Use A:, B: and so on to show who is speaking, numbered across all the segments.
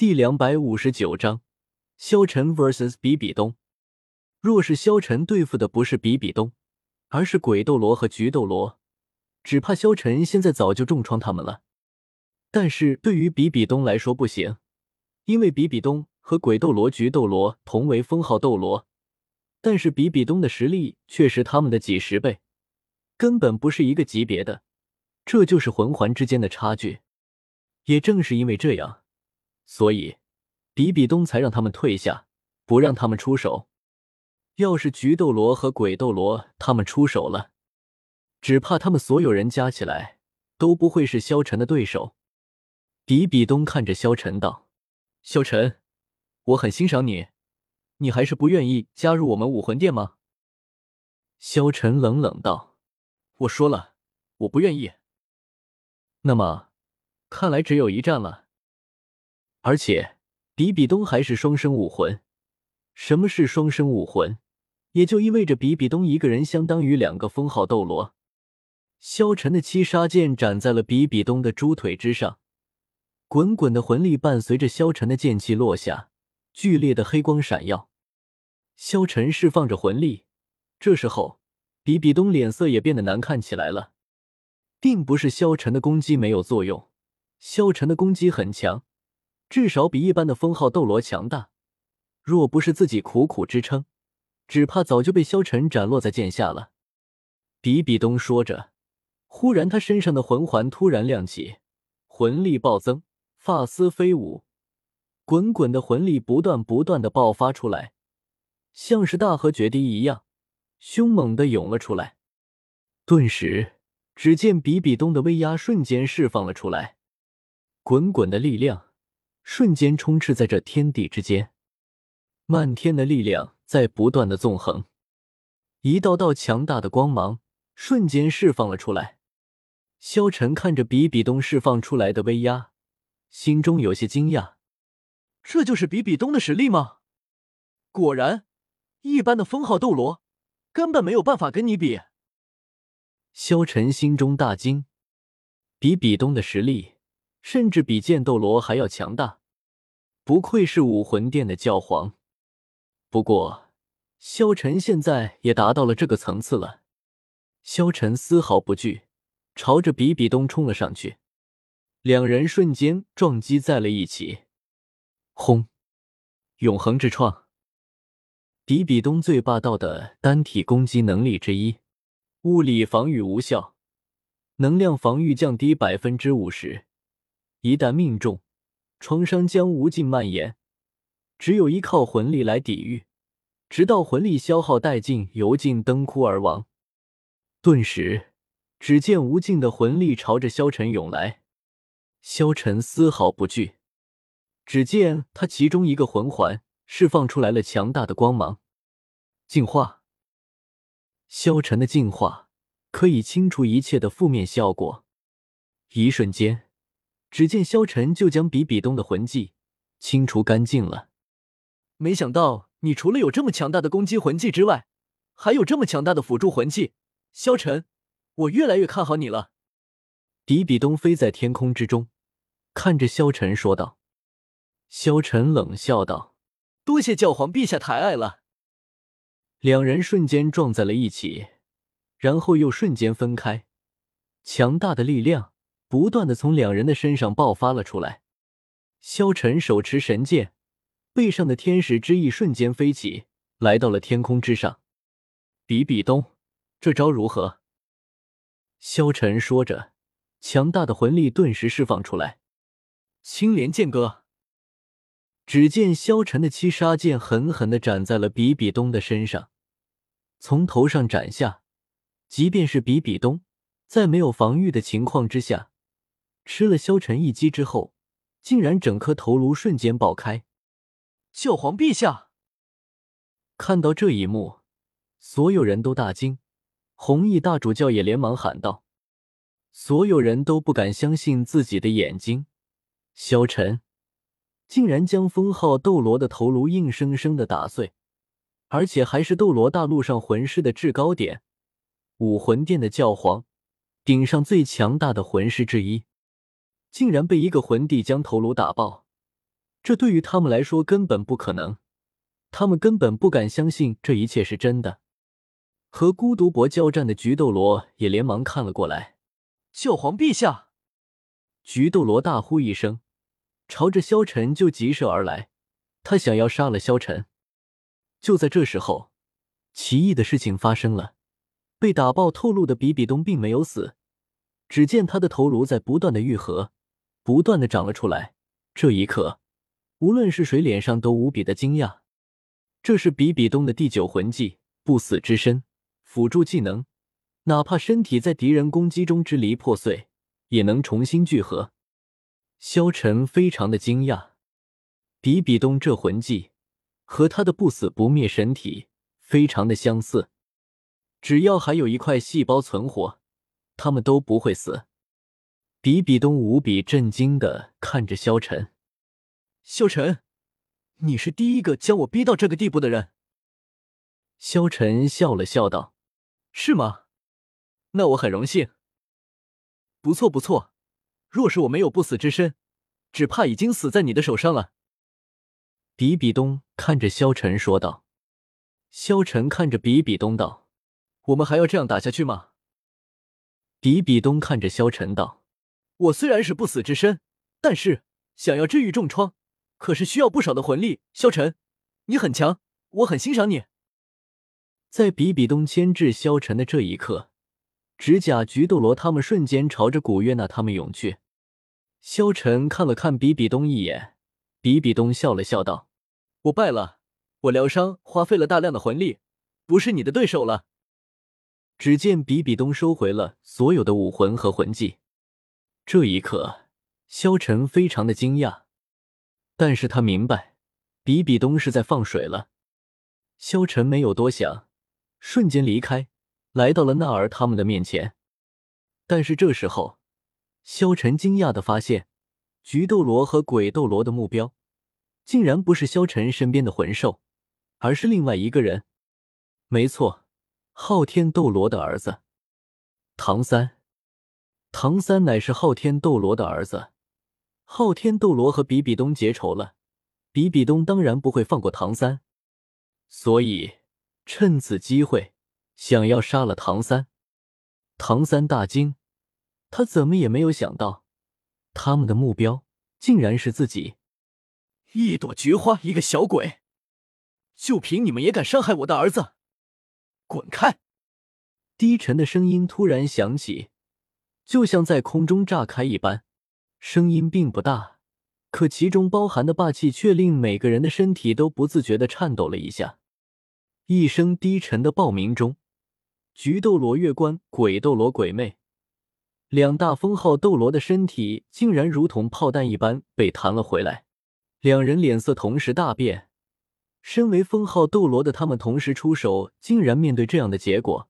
A: 第两百五十九章，萧晨 vs 比比东。若是萧晨对付的不是比比东，而是鬼斗罗和菊斗罗，只怕萧晨现在早就重创他们了。但是对于比比东来说不行，因为比比东和鬼斗罗、菊斗罗同为封号斗罗，但是比比东的实力却是他们的几十倍，根本不是一个级别的。这就是魂环之间的差距。也正是因为这样。所以，比比东才让他们退下，不让他们出手。要是菊斗罗和鬼斗罗他们出手了，只怕他们所有人加起来都不会是萧晨的对手。比比东看着萧晨道：“萧晨，我很欣赏你，你还是不愿意加入我们武魂殿吗？”萧晨冷冷道：“我说了，我不愿意。那么，看来只有一战了。”而且，比比东还是双生武魂。什么是双生武魂？也就意味着比比东一个人相当于两个封号斗罗。萧晨的七杀剑斩在了比比东的猪腿之上，滚滚的魂力伴随着萧晨的剑气落下，剧烈的黑光闪耀。萧晨释放着魂力，这时候比比东脸色也变得难看起来了。并不是萧晨的攻击没有作用，萧晨的攻击很强。至少比一般的封号斗罗强大，若不是自己苦苦支撑，只怕早就被萧晨斩落在剑下了。比比东说着，忽然他身上的魂环突然亮起，魂力暴增，发丝飞舞，滚滚的魂力不断不断的爆发出来，像是大河决堤一样，凶猛的涌了出来。顿时，只见比比东的威压瞬间释放了出来，滚滚的力量。瞬间充斥在这天地之间，漫天的力量在不断的纵横，一道道强大的光芒瞬间释放了出来。萧晨看着比比东释放出来的威压，心中有些惊讶：这就是比比东的实力吗？果然，一般的封号斗罗根本没有办法跟你比。萧晨心中大惊，比比东的实力。甚至比剑斗罗还要强大，不愧是武魂殿的教皇。不过，萧晨现在也达到了这个层次了。萧晨丝毫不惧，朝着比比东冲了上去，两人瞬间撞击在了一起。轰！永恒之创，比比东最霸道的单体攻击能力之一，物理防御无效，能量防御降低百分之五十。一旦命中，创伤将无尽蔓延，只有依靠魂力来抵御，直到魂力消耗殆尽，油尽灯枯而亡。顿时，只见无尽的魂力朝着萧晨涌来，萧晨丝毫不惧。只见他其中一个魂环释放出来了强大的光芒，净化。萧晨的净化可以清除一切的负面效果，一瞬间。只见萧晨就将比比东的魂技清除干净了。没想到你除了有这么强大的攻击魂技之外，还有这么强大的辅助魂技，萧晨，我越来越看好你了。比比东飞在天空之中，看着萧晨说道。萧晨冷笑道：“多谢教皇陛下抬爱了。”两人瞬间撞在了一起，然后又瞬间分开，强大的力量。不断的从两人的身上爆发了出来。萧晨手持神剑，背上的天使之翼瞬间飞起，来到了天空之上。比比东，这招如何？萧晨说着，强大的魂力顿时释放出来。青莲剑歌。只见萧晨的七杀剑狠狠的斩在了比比东的身上，从头上斩下，即便是比比东，在没有防御的情况之下。吃了萧晨一击之后，竟然整颗头颅瞬间爆开！教皇陛下看到这一幕，所有人都大惊，红衣大主教也连忙喊道：“所有人都不敢相信自己的眼睛，萧晨竟然将封号斗罗的头颅硬生生的打碎，而且还是斗罗大陆上魂师的制高点——武魂殿的教皇，顶上最强大的魂师之一。”竟然被一个魂帝将头颅打爆，这对于他们来说根本不可能，他们根本不敢相信这一切是真的。和孤独博交战的菊斗罗也连忙看了过来。
B: 教皇陛下！
A: 菊斗罗大呼一声，朝着萧晨就急射而来，他想要杀了萧晨。就在这时候，奇异的事情发生了：被打爆透露的比比东并没有死，只见他的头颅在不断的愈合，不断的长了出来。这一刻，无论是谁脸上都无比的惊讶。这是比比东的第九魂技——不死之身，辅助技能，哪怕身体在敌人攻击中支离破碎。也能重新聚合。萧晨非常的惊讶，比比东这魂技和他的不死不灭神体非常的相似，只要还有一块细胞存活，他们都不会死。比比东无比震惊的看着萧晨，
B: 萧晨，你是第一个将我逼到这个地步的人。
A: 萧晨笑了笑道：“
B: 是吗？那我很荣幸。”不错不错，若是我没有不死之身，只怕已经死在你的手上了。
A: 比比东看着萧晨说道。萧晨看着比比东道：“
B: 我们还要这样打下去吗？”
A: 比比东看着萧晨道：“
B: 我虽然是不死之身，但是想要治愈重创，可是需要不少的魂力。萧晨，你很强，我很欣赏你。”
A: 在比比东牵制萧晨的这一刻。指甲菊斗罗他们瞬间朝着古月娜他们涌去。萧晨看了看比比东一眼，比比东笑了笑道：“
B: 我败了，我疗伤花费了大量的魂力，不是你的对手了。”
A: 只见比比东收回了所有的武魂和魂技。这一刻，萧晨非常的惊讶，但是他明白比比东是在放水了。萧晨没有多想，瞬间离开。来到了纳尔他们的面前，但是这时候，萧晨惊讶的发现，菊斗罗和鬼斗罗的目标，竟然不是萧晨身边的魂兽，而是另外一个人。没错，昊天斗罗的儿子，唐三。唐三乃是昊天斗罗的儿子。昊天斗罗和比比东结仇了，比比东当然不会放过唐三，所以趁此机会。想要杀了唐三，唐三大惊，他怎么也没有想到，他们的目标竟然是自己。
B: 一朵菊花，一个小鬼，就凭你们也敢伤害我的儿子？滚开！
A: 低沉的声音突然响起，就像在空中炸开一般。声音并不大，可其中包含的霸气却令每个人的身体都不自觉的颤抖了一下。一声低沉的报鸣中。菊斗罗、月关、鬼斗罗、鬼魅两大封号斗罗的身体竟然如同炮弹一般被弹了回来，两人脸色同时大变。身为封号斗罗的他们同时出手，竟然面对这样的结果，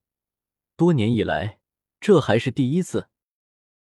A: 多年以来这还是第一次。